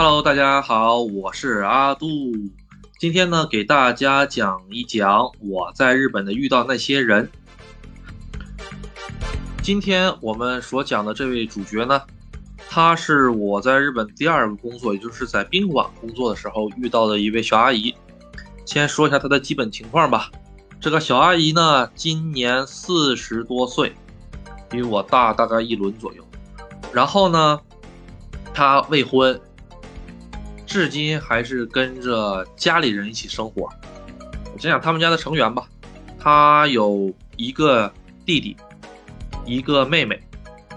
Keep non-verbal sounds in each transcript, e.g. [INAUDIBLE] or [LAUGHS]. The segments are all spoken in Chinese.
Hello，大家好，我是阿杜。今天呢，给大家讲一讲我在日本的遇到那些人。今天我们所讲的这位主角呢，她是我在日本第二个工作，也就是在宾馆工作的时候遇到的一位小阿姨。先说一下她的基本情况吧。这个小阿姨呢，今年四十多岁，比我大大概一轮左右。然后呢，她未婚。至今还是跟着家里人一起生活。我讲讲他们家的成员吧。他有一个弟弟，一个妹妹，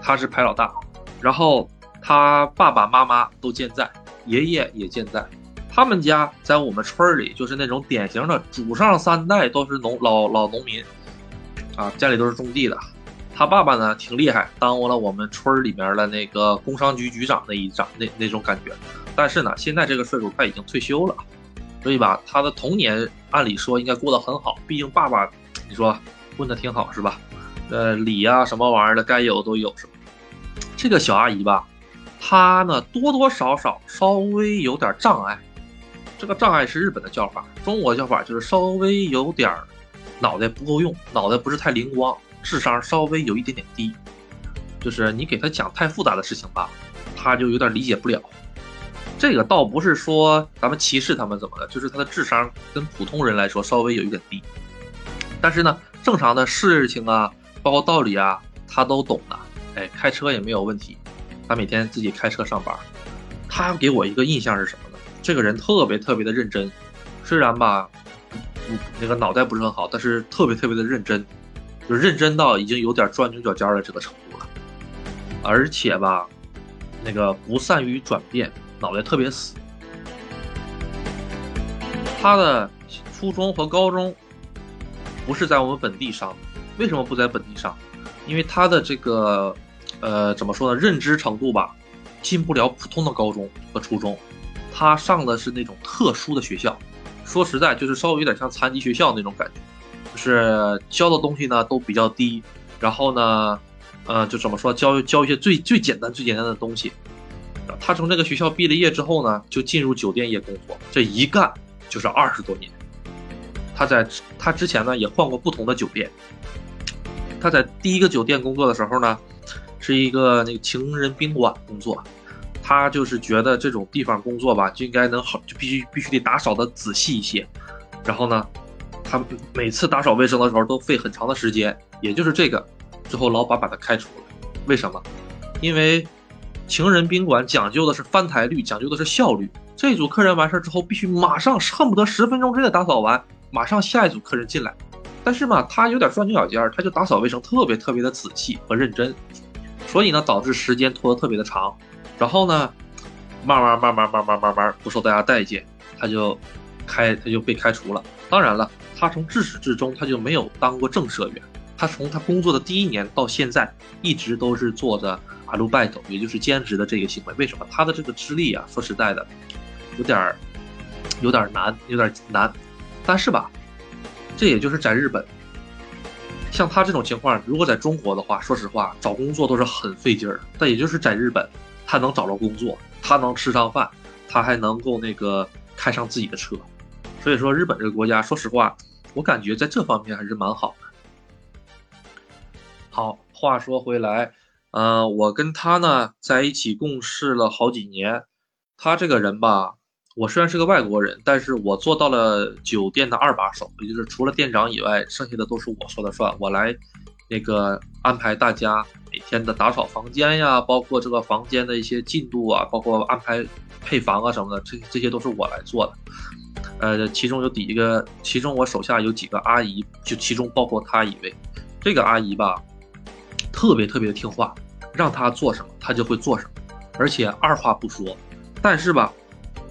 他是排老大。然后他爸爸妈妈都健在，爷爷也健在。他们家在我们村里就是那种典型的祖上三代都是农老 [LAUGHS] 老农民啊，家里都是种地的。他爸爸呢挺厉害，当了我们村里面的那个工商局局长那一长那那种感觉。但是呢，现在这个岁数他已经退休了，所以吧，他的童年按理说应该过得很好。毕竟爸爸，你说混得挺好是吧？呃，礼呀什么玩意儿的该有都有是吧？这个小阿姨吧，她呢多多少少稍微有点障碍。这个障碍是日本的叫法，中国叫法就是稍微有点脑袋不够用，脑袋不是太灵光，智商稍微有一点点低。就是你给他讲太复杂的事情吧，他就有点理解不了。这个倒不是说咱们歧视他们怎么的，就是他的智商跟普通人来说稍微有一点低。但是呢，正常的事情啊，包括道理啊，他都懂的。哎，开车也没有问题，他每天自己开车上班。他给我一个印象是什么呢？这个人特别特别的认真，虽然吧，那个脑袋不是很好，但是特别特别的认真，就认真到已经有点钻牛角尖的这个程度了。而且吧，那个不善于转变。脑袋特别死。他的初中和高中不是在我们本地上，为什么不在本地上？因为他的这个呃怎么说呢，认知程度吧，进不了普通的高中和初中。他上的是那种特殊的学校，说实在就是稍微有点像残疾学校那种感觉，就是教的东西呢都比较低，然后呢，呃就怎么说教教一些最最简单最简单的东西。他从这个学校毕了业之后呢，就进入酒店业工作，这一干就是二十多年。他在他之前呢也换过不同的酒店。他在第一个酒店工作的时候呢，是一个那个情人宾馆工作。他就是觉得这种地方工作吧，就应该能好，就必须必须得打扫的仔细一些。然后呢，他每次打扫卫生的时候都费很长的时间。也就是这个，最后老板把他开除了。为什么？因为。情人宾馆讲究的是翻台率，讲究的是效率。这组客人完事之后，必须马上恨不得十分钟之内打扫完，马上下一组客人进来。但是嘛，他有点钻牛角尖儿，他就打扫卫生特别特别的仔细和认真，所以呢，导致时间拖得特别的长。然后呢，慢慢慢慢慢慢慢慢不受大家待见，他就开他就被开除了。当然了，他从自始至终他就没有当过正社员，他从他工作的第一年到现在，一直都是做着。阿鲁拜斗，也就是兼职的这个行为，为什么他的这个资历啊？说实在的，有点儿，有点难，有点难。但是吧，这也就是在日本，像他这种情况，如果在中国的话，说实话，找工作都是很费劲儿。但也就是在日本，他能找着工作，他能吃上饭，他还能够那个开上自己的车。所以说，日本这个国家，说实话，我感觉在这方面还是蛮好。好，话说回来。呃，我跟他呢在一起共事了好几年。他这个人吧，我虽然是个外国人，但是我做到了酒店的二把手，也就是除了店长以外，剩下的都是我说了算。我来那个安排大家每天的打扫房间呀，包括这个房间的一些进度啊，包括安排配房啊什么的，这这些都是我来做的。呃，其中有几个，其中我手下有几个阿姨，就其中包括她一位。这个阿姨吧。特别特别的听话，让他做什么他就会做什么，而且二话不说。但是吧，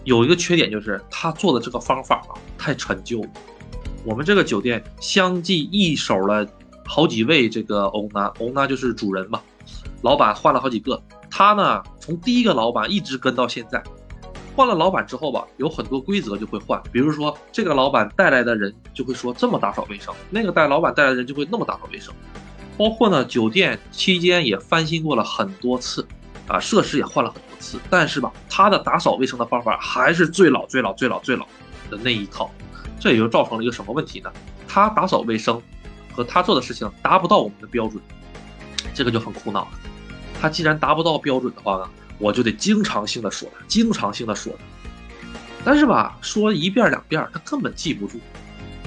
有一个缺点就是他做的这个方法啊太陈旧。我们这个酒店相继易手了好几位这个欧娜，欧娜就是主人嘛，老板换了好几个。他呢从第一个老板一直跟到现在，换了老板之后吧，有很多规则就会换。比如说这个老板带来的人就会说这么打扫卫生，那个带老板带来的人就会那么打扫卫生。包括呢，酒店期间也翻新过了很多次，啊，设施也换了很多次，但是吧，他的打扫卫生的方法还是最老、最老、最老、最老的那一套，这也就造成了一个什么问题呢？他打扫卫生和他做的事情达不到我们的标准，这个就很苦恼了。他既然达不到标准的话呢，我就得经常性的说他，经常性的说他。但是吧，说一遍两遍，他根本记不住。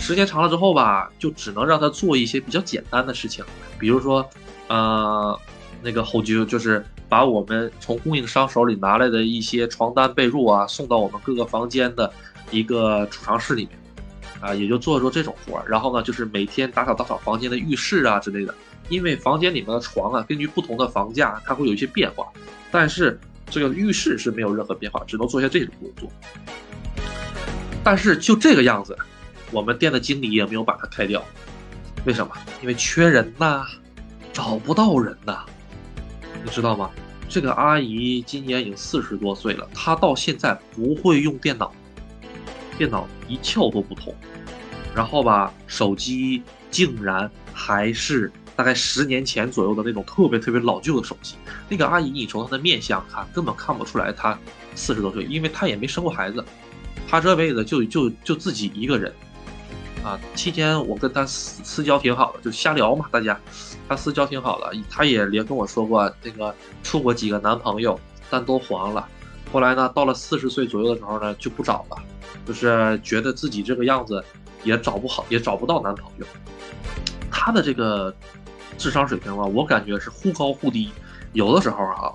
时间长了之后吧，就只能让他做一些比较简单的事情，比如说，呃，那个后就就是把我们从供应商手里拿来的一些床单被褥啊，送到我们各个房间的一个储藏室里面，啊，也就做做这种活儿。然后呢，就是每天打扫打扫房间的浴室啊之类的，因为房间里面的床啊，根据不同的房价，它会有一些变化，但是这个浴室是没有任何变化，只能做一些这种工作。但是就这个样子，我们店的经理也没有把他开掉，为什么？因为缺人呐，找不到人呐，你知道吗？这个阿姨今年已经四十多岁了，她到现在不会用电脑，电脑一窍都不通。然后吧，手机竟然还是大概十年前左右的那种特别特别老旧的手机。那个阿姨，你从她的面相看，根本看不出来她四十多岁，因为她也没生过孩子。她这辈子就就就自己一个人，啊，期间我跟他私私交挺好的，就瞎聊嘛，大家，他私交挺好的，他也连跟我说过那个处过几个男朋友，但都黄了。后来呢，到了四十岁左右的时候呢，就不找了，就是觉得自己这个样子也找不好，也找不到男朋友。他的这个智商水平啊，我感觉是忽高忽低，有的时候啊，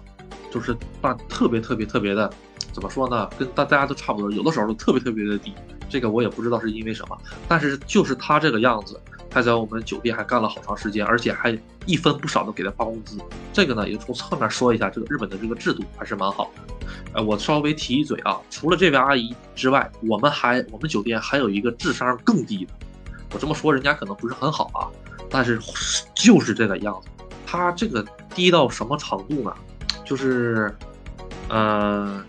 就是大特别特别特别的。怎么说呢？跟大大家都差不多，有的时候都特别特别的低，这个我也不知道是因为什么。但是就是他这个样子，他在我们酒店还干了好长时间，而且还一分不少的给他发工资。这个呢，也从侧面说一下，这个日本的这个制度还是蛮好的。呃，我稍微提一嘴啊，除了这位阿姨之外，我们还我们酒店还有一个智商更低的。我这么说人家可能不是很好啊，但是就是这个样子。他这个低到什么程度呢？就是，嗯。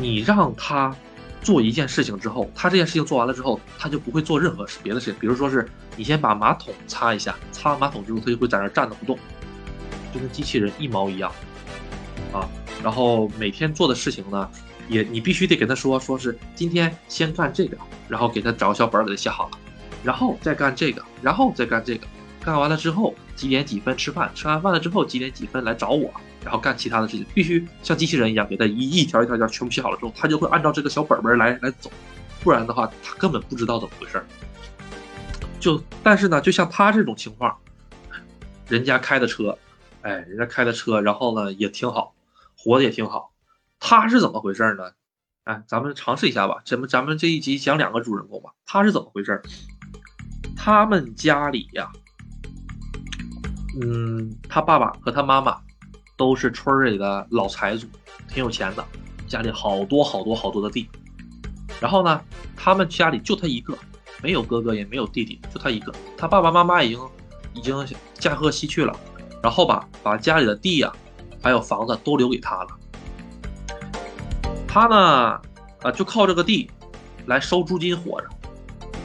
你让他做一件事情之后，他这件事情做完了之后，他就不会做任何别的事情。比如说是你先把马桶擦一下，擦完马桶之后，他就会在那站着不动，就跟机器人一毛一样啊。然后每天做的事情呢，也你必须得给他说，说是今天先干这个，然后给他找个小本儿给他写好了，然后再干这个，然后再干这个，干完了之后几点几分吃饭，吃完饭了之后几点几分来找我。然后干其他的事情，必须像机器人一样，给他一一条一条条全部写好了之后，他就会按照这个小本本来来走，不然的话，他根本不知道怎么回事儿就但是呢，就像他这种情况，人家开的车，哎，人家开的车，然后呢也挺好，活的也挺好，他是怎么回事呢？哎，咱们尝试一下吧。咱们咱们这一集讲两个主人公吧。他是怎么回事？他们家里呀，嗯，他爸爸和他妈妈。都是村里的老财主，挺有钱的，家里好多好多好多的地。然后呢，他们家里就他一个，没有哥哥也没有弟弟，就他一个。他爸爸妈妈已经已经驾鹤西去了，然后吧，把家里的地呀，还有房子都留给他了。他呢，啊，就靠这个地来收租金活着。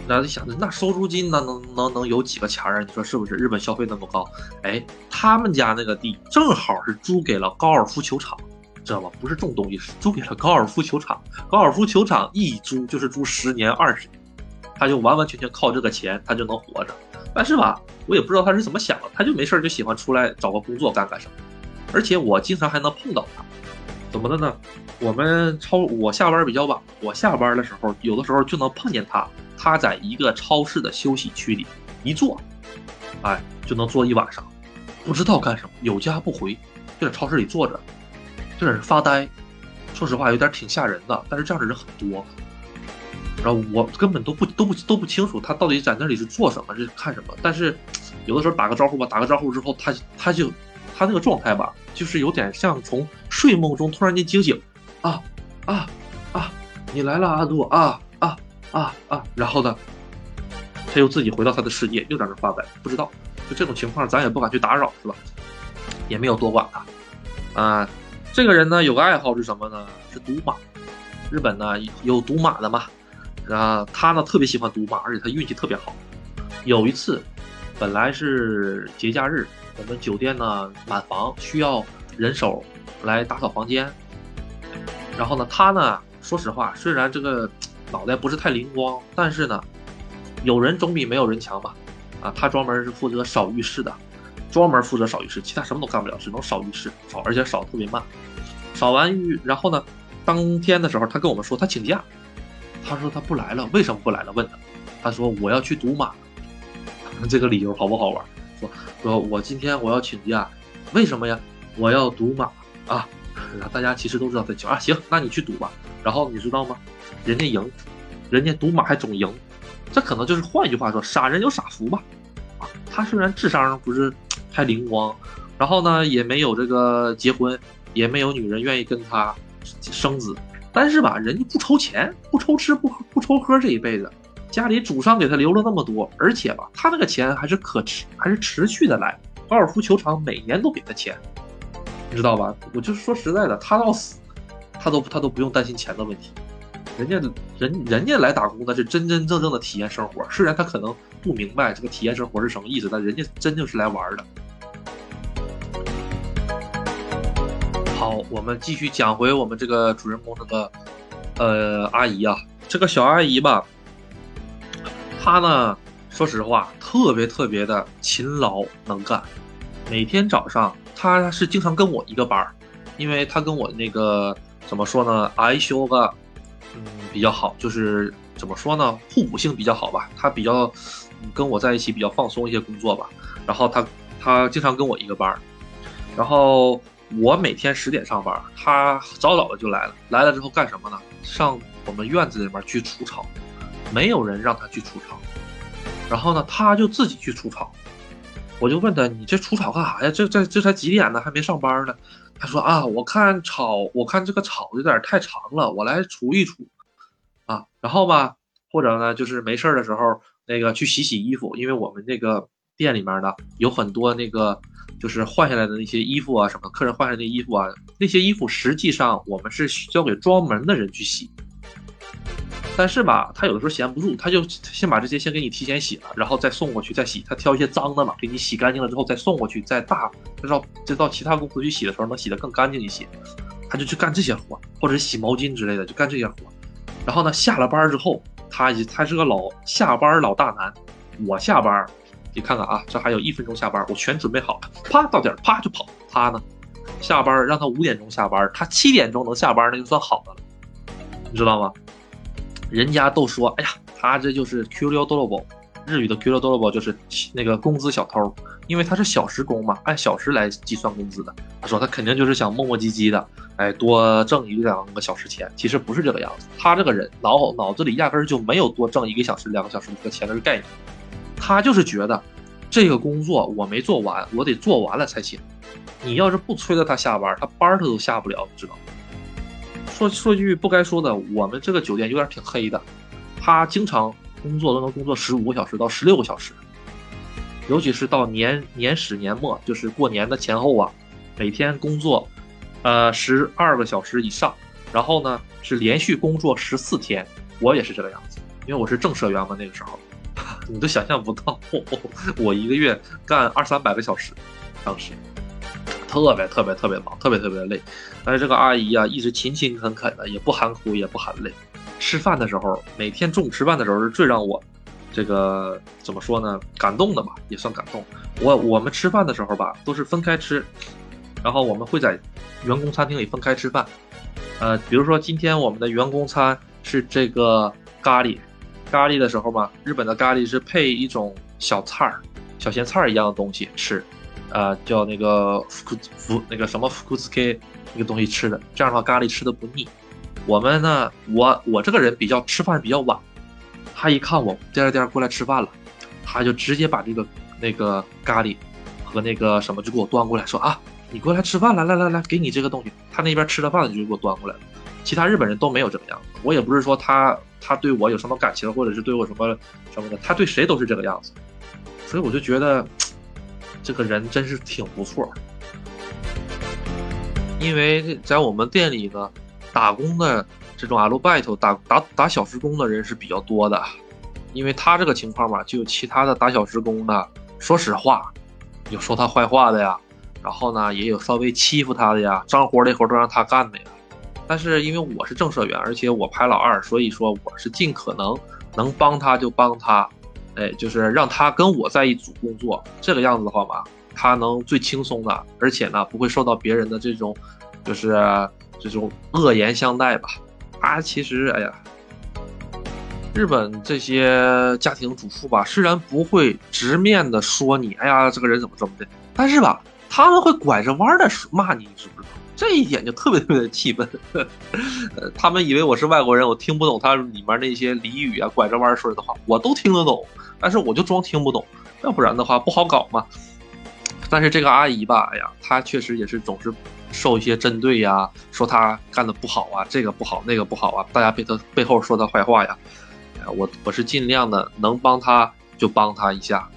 那就想着，那收租金那能能能有几个钱啊？你说是不是？日本消费那么高，哎，他们家那个地正好是租给了高尔夫球场，知道吗？不是种东西，是租给了高尔夫球场。高尔夫球场一租就是租十年、二十年，他就完完全全靠这个钱，他就能活着。但是吧，我也不知道他是怎么想的，他就没事就喜欢出来找个工作干干什么。而且我经常还能碰到他，怎么的呢？我们超我下班比较晚，我下班的时候有的时候就能碰见他。他在一个超市的休息区里一坐，哎，就能坐一晚上，不知道干什么，有家不回，就在超市里坐着，就在那发呆。说实话，有点挺吓人的。但是这样的人很多，然后我根本都不都不都不清楚他到底在那里是做什么，是看什么。但是有的时候打个招呼吧，打个招呼之后，他他就他那个状态吧，就是有点像从睡梦中突然间惊醒，啊啊啊，你来了，阿杜啊。啊啊，然后呢，他又自己回到他的世界，又在那发呆，不知道。就这种情况，咱也不敢去打扰，是吧？也没有多管他。啊，这个人呢，有个爱好是什么呢？是赌马。日本呢有赌马的嘛？啊，他呢特别喜欢赌马，而且他运气特别好。有一次，本来是节假日，我们酒店呢满房，需要人手来打扫房间。然后呢，他呢，说实话，虽然这个脑袋不是太灵光，但是呢，有人总比没有人强吧？啊，他专门是负责扫浴室的，专门负责扫浴室，其他什么都干不了，只能扫浴室，扫而且扫特别慢。扫完浴，然后呢，当天的时候，他跟我们说他请假，他说他不来了，为什么不来了？问他，他说我要去赌马，[LAUGHS] 这个理由好不好玩？说说我今天我要请假，为什么呀？我要赌马啊！[LAUGHS] 大家其实都知道他请啊，行，那你去赌吧。然后你知道吗？人家赢，人家赌马还总赢，这可能就是换一句话说，傻人有傻福吧。啊，他虽然智商不是太灵光，然后呢也没有这个结婚，也没有女人愿意跟他生子，但是吧，人家不愁钱，不愁吃，不不愁喝，这一辈子家里祖上给他留了那么多，而且吧，他那个钱还是可持，还是持续的来。高尔夫球场每年都给他钱。你知道吧？我就是说实在的，他到死，他都他都不用担心钱的问题。人家人人家来打工的是真真正正的体验生活，虽然他可能不明白这个体验生活是什么意思，但人家真正是来玩的。好，我们继续讲回我们这个主人公这个呃阿姨啊，这个小阿姨吧，她呢，说实话，特别特别的勤劳能干，每天早上。他是经常跟我一个班儿，因为他跟我那个怎么说呢，挨修个，嗯，比较好，就是怎么说呢，互补性比较好吧。他比较跟我在一起比较放松一些工作吧。然后他他经常跟我一个班儿，然后我每天十点上班，他早早的就来了。来了之后干什么呢？上我们院子里面去除草，没有人让他去除草，然后呢，他就自己去除草。我就问他：“你这除草干啥呀？这这这才几点呢？还没上班呢。”他说：“啊，我看草，我看这个草有点太长了，我来除一除。”啊，然后吧，或者呢，就是没事的时候，那个去洗洗衣服，因为我们这个店里面呢，有很多那个就是换下来的那些衣服啊，什么客人换下的衣服啊，那些衣服实际上我们是交给专门的人去洗。但是吧，他有的时候闲不住，他就先把这些先给你提前洗了，然后再送过去再洗。他挑一些脏的嘛，给你洗干净了之后再送过去，再大，再到再到其他公司去洗的时候能洗得更干净一些。他就去干这些活，或者洗毛巾之类的，就干这些活。然后呢，下了班之后，他他是个老下班老大男。我下班，你看看啊，这还有一分钟下班，我全准备好了，啪到点啪就跑。他呢，下班让他五点钟下班，他七点钟能下班那就算好的了，你知道吗？人家都说，哎呀，他这就是 Q 六 d o b 日语的 Q 六 d o b 就是那个工资小偷，因为他是小时工嘛，按小时来计算工资的。他说他肯定就是想磨磨唧唧的，哎，多挣一两个小时钱。其实不是这个样子，他这个人脑脑子里压根儿就没有多挣一个小时、两个小时这个钱的概念，他就是觉得这个工作我没做完，我得做完了才行。你要是不催着他下班，他班他都下不了，知道吗？说说句不该说的，我们这个酒店有点挺黑的，他经常工作都能工作十五个小时到十六个小时，尤其是到年年始年末，就是过年的前后啊，每天工作，呃十二个小时以上，然后呢是连续工作十四天，我也是这个样子，因为我是正社员嘛，那个时候，[LAUGHS] 你都想象不到，[LAUGHS] 我一个月干二三百个小时，当时。特别特别特别忙，特别特别累，但是这个阿姨啊，一直勤勤恳恳的，也不含苦，也不含累。吃饭的时候，每天中午吃饭的时候是最让我这个怎么说呢？感动的吧，也算感动。我我们吃饭的时候吧，都是分开吃，然后我们会在员工餐厅里分开吃饭。呃，比如说今天我们的员工餐是这个咖喱，咖喱的时候嘛，日本的咖喱是配一种小菜儿，小咸菜儿一样的东西吃。呃，叫那个福福那个什么福库斯 K 那个东西吃的，这样的话咖喱吃的不腻。我们呢，我我这个人比较吃饭比较晚，他一看我颠颠过来吃饭了，他就直接把这个那个咖喱和那个什么就给我端过来，说啊，你过来吃饭了，来来来，给你这个东西。他那边吃了饭就给我端过来了。其他日本人都没有这个样子。我也不是说他他对我有什么感情，或者是对我什么什么的，他对谁都是这个样子。所以我就觉得。这个人真是挺不错，因为在我们店里呢，打工的这种阿鲁拜托打打打小时工的人是比较多的。因为他这个情况嘛，就有其他的打小时工的，说实话，有说他坏话的呀，然后呢，也有稍微欺负他的呀，脏活累活都让他干的呀。但是因为我是正社员，而且我排老二，所以说我是尽可能能帮他就帮他，哎，就是让他跟我在一组工作。这个样子的话嘛，他能最轻松的，而且呢不会受到别人的这种，就是这种恶言相待吧。他其实，哎呀，日本这些家庭主妇吧，虽然不会直面的说你，哎呀，这个人怎么怎么的，但是吧，他们会拐着弯的骂你，你知不知道？这一点就特别特别的气愤。[LAUGHS] 呃，他们以为我是外国人，我听不懂他里面那些俚语啊，拐着弯说的话，我都听得懂，但是我就装听不懂，要不然的话不好搞嘛。但是这个阿姨吧，哎呀，她确实也是总是受一些针对呀，说她干的不好啊，这个不好，那个不好啊，大家背她背后说她坏话呀。我我是尽量的能帮她就帮她一下。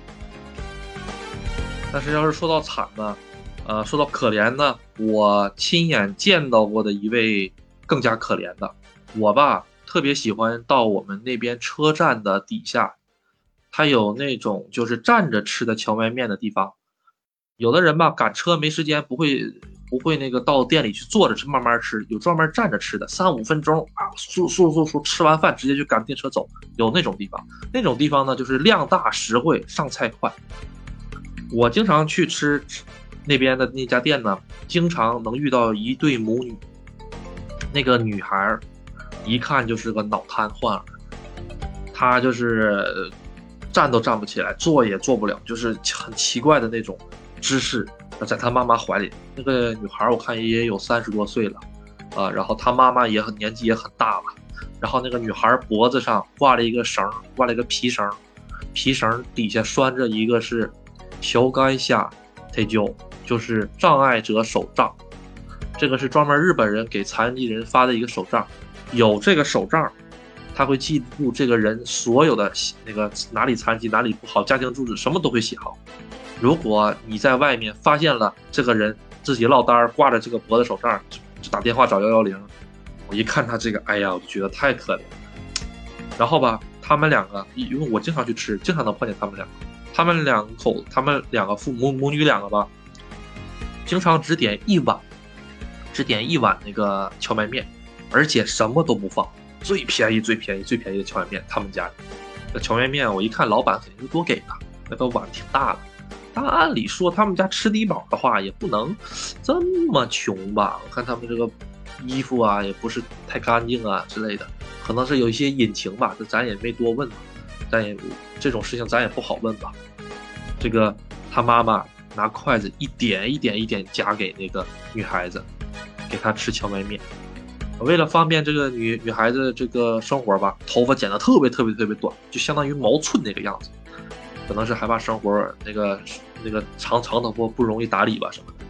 但是要是说到惨呢，呃，说到可怜呢，我亲眼见到过的一位更加可怜的，我吧特别喜欢到我们那边车站的底下，它有那种就是站着吃的荞麦面的地方。有的人吧赶车没时间，不会不会那个到店里去坐着吃慢慢吃，有专门站着吃的，三五分钟啊，速速速速吃完饭直接就赶电车走，有那种地方。那种地方呢就是量大实惠，上菜快。我经常去吃那边的那家店呢，经常能遇到一对母女，那个女孩一看就是个脑瘫患儿，她就是站都站不起来，坐也坐不了，就是很奇怪的那种。姿势，在他妈妈怀里，那个女孩我看也有三十多岁了，啊，然后他妈妈也很年纪也很大了，然后那个女孩脖子上挂了一个绳，挂了一个皮绳，皮绳底下拴着一个是小杆下太久，就是障碍者手杖，这个是专门日本人给残疾人发的一个手杖，有这个手杖，他会记录这个人所有的那个哪里残疾哪里不好，家庭住址什么都会写好。如果你在外面发现了这个人自己落单儿挂着这个脖子手杖，就打电话找幺幺零。我一看他这个，哎呀，我就觉得太可怜了。然后吧，他们两个，因为我经常去吃，经常能碰见他们两个。他们两口，他们两个父母母女两个吧，经常只点一碗，只点一碗那个荞麦面，而且什么都不放，最便宜最便宜最便宜的荞麦面。他们家那荞麦面，我一看老板肯定是多给的，那个碗挺大的。但按理说，他们家吃低保的话，也不能这么穷吧？我看他们这个衣服啊，也不是太干净啊之类的，可能是有一些隐情吧。这咱也没多问，咱也这种事情咱也不好问吧。这个他妈妈拿筷子一点一点一点夹给那个女孩子，给她吃荞麦面。为了方便这个女女孩子这个生活吧，头发剪得特别特别特别短，就相当于毛寸那个样子。可能是害怕生活那个那个长长头发不容易打理吧什么的，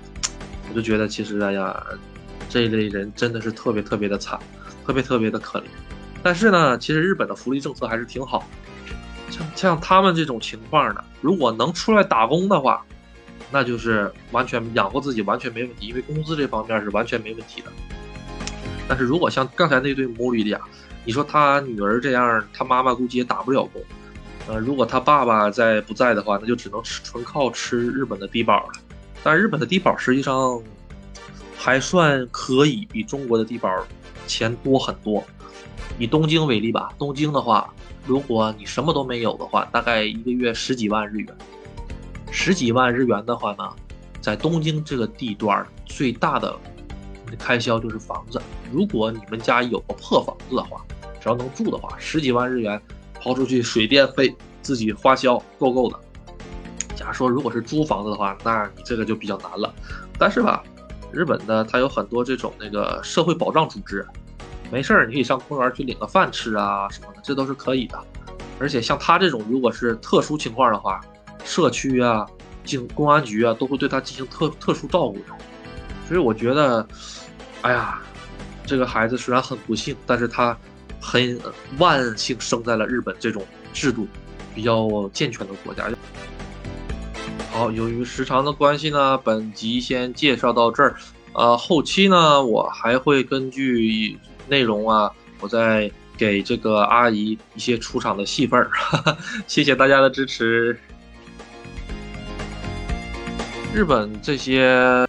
我就觉得其实哎呀，这一类人真的是特别特别的惨，特别特别的可怜。但是呢，其实日本的福利政策还是挺好。像像他们这种情况呢，如果能出来打工的话，那就是完全养活自己完全没问题，因为工资这方面是完全没问题的。但是如果像刚才那对母女俩，你说他女儿这样，他妈妈估计也打不了工。呃，如果他爸爸在不在的话，那就只能吃纯靠吃日本的低保了。但日本的低保实际上还算可以，比中国的低保钱多很多。以东京为例吧，东京的话，如果你什么都没有的话，大概一个月十几万日元。十几万日元的话呢，在东京这个地段最大的开销就是房子。如果你们家有个破房子的话，只要能住的话，十几万日元。抛出去水电费自己花销够够的。假如说如果是租房子的话，那你这个就比较难了。但是吧，日本的它有很多这种那个社会保障组织，没事儿你可以上公园去领个饭吃啊什么的，这都是可以的。而且像他这种如果是特殊情况的话，社区啊、警公安局啊都会对他进行特特殊照顾的。所以我觉得，哎呀，这个孩子虽然很不幸，但是他。很万幸生在了日本这种制度比较健全的国家。好，由于时长的关系呢，本集先介绍到这儿。呃，后期呢，我还会根据内容啊，我再给这个阿姨一些出场的戏份儿。[LAUGHS] 谢谢大家的支持。日本这些